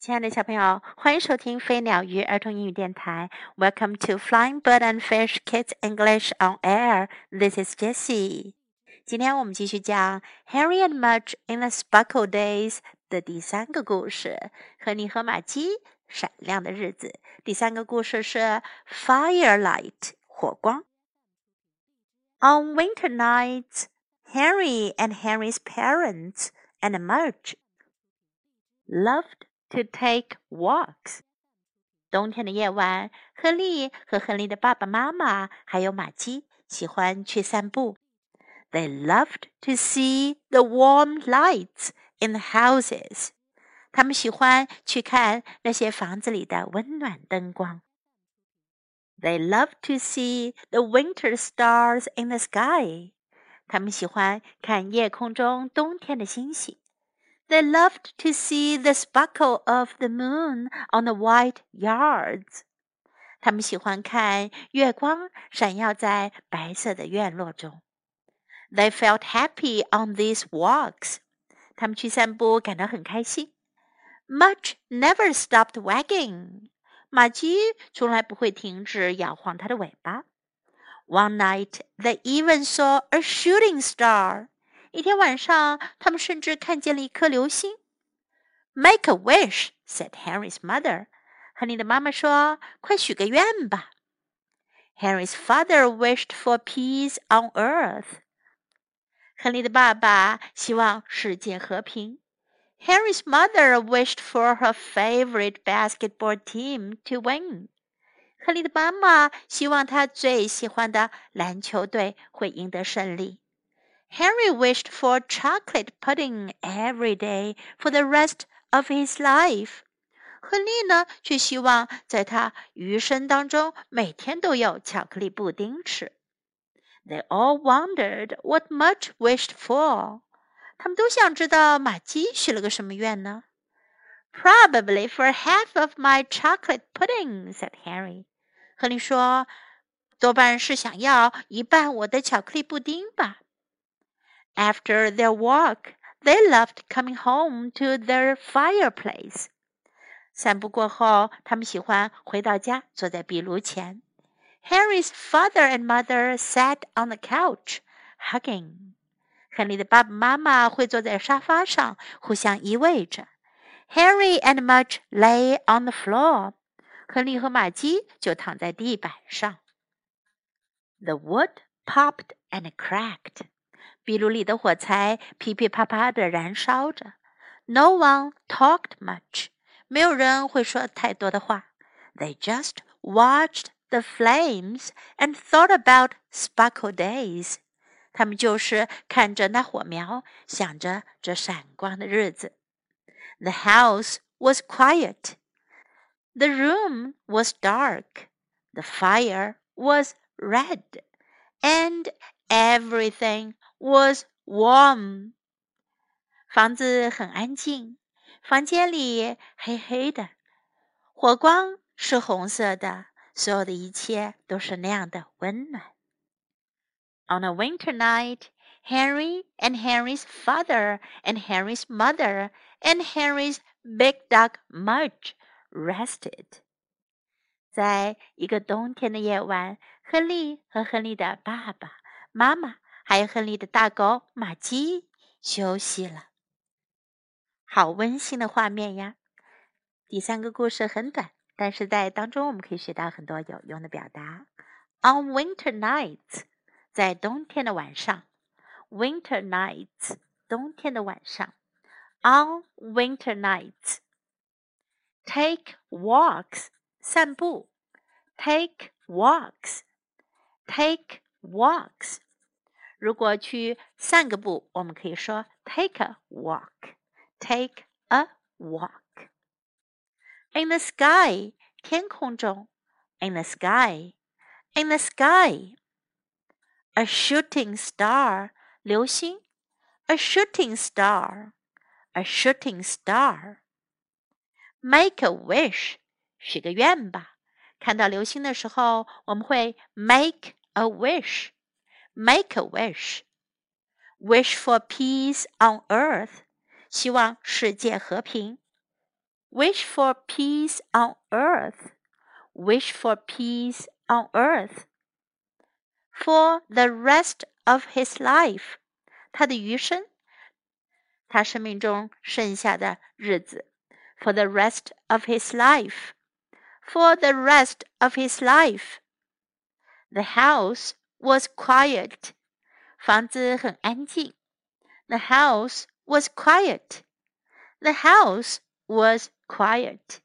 亲爱的小朋友，欢迎收听飞鸟鱼儿童英语电台。Welcome to Flying Bird and Fish Kids English on Air. This is Jessie. 今天我们继续讲《Henry and Mudge in the Sparkle Days》的第三个故事，《亨利和玛姬闪亮的日子》。第三个故事是《Firelight》火光。On winter nights, Henry and Henry's parents and Mudge loved to take walks。冬天的夜晚，亨利和亨利的爸爸妈妈还有玛姬喜欢去散步。They loved to see the warm lights in the houses。他们喜欢去看那些房子里的温暖灯光。They loved to see the winter stars in the sky。他们喜欢看夜空中冬天的星星。 they loved to see the sparkle of the moon on the white yards. they felt happy on these walks. walks。他们去散步感到很开心。Mudge never stopped wagging. one night they even saw a shooting star。一天晚上，他们甚至看见了一颗流星。Make a wish," said Henry's mother. 亨利的妈妈说：“快许个愿吧。” Henry's father wished for peace on earth. 亨利的爸爸希望世界和平。Henry's mother wished for her favorite basketball team to win. 亨利的妈妈希望他最喜欢的篮球队会赢得胜利。Henry wished for chocolate pudding every day for the rest of his life. life。亨利呢，却希望在他余生当中每天都有巧克力布丁吃。They all wondered what Mudge wished for。他们都想知道马基许了个什么愿呢？Probably for half of my chocolate pudding," said Henry. "亨利说，多半是想要一半我的巧克力布丁吧。After their walk, they loved coming home to their fireplace. 散步过后，他们喜欢回到家，坐在壁炉前。Harry's father and mother sat on the couch, hugging. 亨利的爸爸妈妈会坐在沙发上，互相依偎着。Harry and Mudge lay on the floor. 亨利和玛姬就躺在地板上。The wood popped and cracked. 壁炉里的火柴噼噼啪啪地燃烧着。No one talked much，没有人会说太多的话。They just watched the flames and thought about sparkle days。他们就是看着那火苗，想着这闪光的日子。The house was quiet. The room was dark. The fire was red. And everything was warm。房子很安静，房间里黑黑的，火光是红色的，所有的一切都是那样的温暖。On a winter night, Henry and Henry's father and Henry's mother and Henry's big dog Mudge rested. 在一个冬天的夜晚，亨利和亨利的爸爸妈妈 还有亨利的大狗玛姬休息了，好温馨的画面呀！第三个故事很短，但是在当中我们可以学到很多有用的表达。On winter nights，在冬天的晚上，winter nights，冬天的晚上。On winter nights，take walks，散步。Take walks，take walks。如果去散个步，我们可以说 take a walk, take a walk. In the sky，天空中，in the sky, in the sky. A shooting star，流星，a shooting star, a shooting star. Make a wish，许个愿吧。看到流星的时候，我们会 make a wish。 make a wish. Wish for peace on earth. 希望世界和平。 Wish for peace on earth. Wish for peace on earth. For the rest of his life，他的余生，他生命中剩下的日子。For the rest of his life. For the rest of his life. The house was quiet. 房子很安静。The house was quiet. The house was quiet.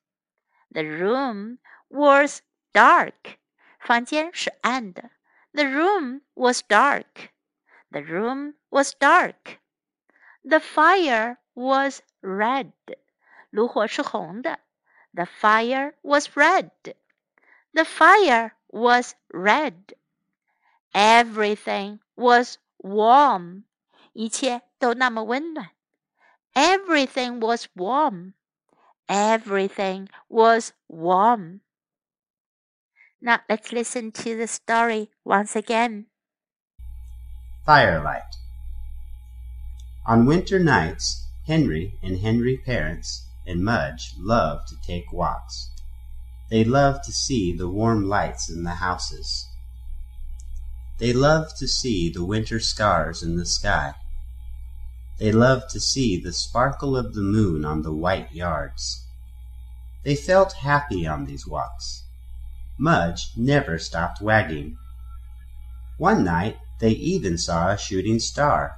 The room was dark. 房间是暗的。The room was dark. The room was dark. The fire was red. 炉火是红的。The fire was red. The fire was red. Everything was warm. 一切都那么温暖。Everything was warm. Everything was warm. Now let's listen to the story once again. Firelight. On winter nights, Henry and Henry parents and Mudge loved to take walks. They loved to see the warm lights in the houses. they loved to see the winter stars in the sky. They loved to see the sparkle of the moon on the white yards. They felt happy on these walks. Mudge never stopped wagging. One night they even saw a shooting star.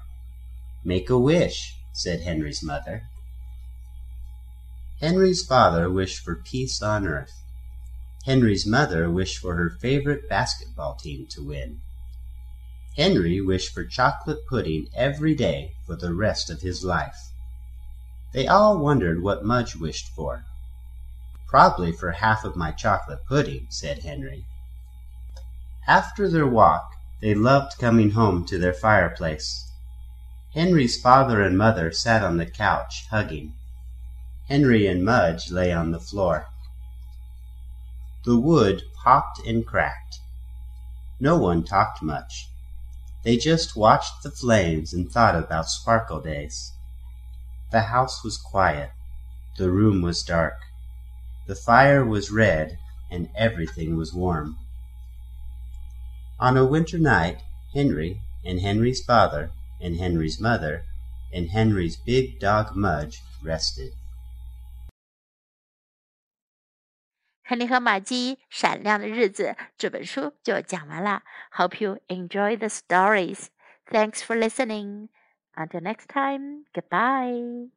Make a wish, said Henry's mother. Henry's father wished for peace on earth. Henry's mother wished for her favorite basketball team to win. Henry wished for chocolate pudding every day for the rest of his life. They all wondered what Mudge wished for. Probably for half of my chocolate pudding, said Henry. After their walk, they loved coming home to their fireplace. Henry's father and mother sat on the couch, hugging. Henry and Mudge lay on the floor. The wood popped and cracked. No one talked much. They just watched the flames and thought about Sparkle Days. The house was quiet. The room was dark. The fire was red and everything was warm. On a winter night, Henry and Henry's father and Henry's mother and Henry's big dog Mudge rested. 亨利和玛姬闪亮的日子这本书就讲完了。Hope you enjoy the stories. Thanks for listening. Until next time, goodbye.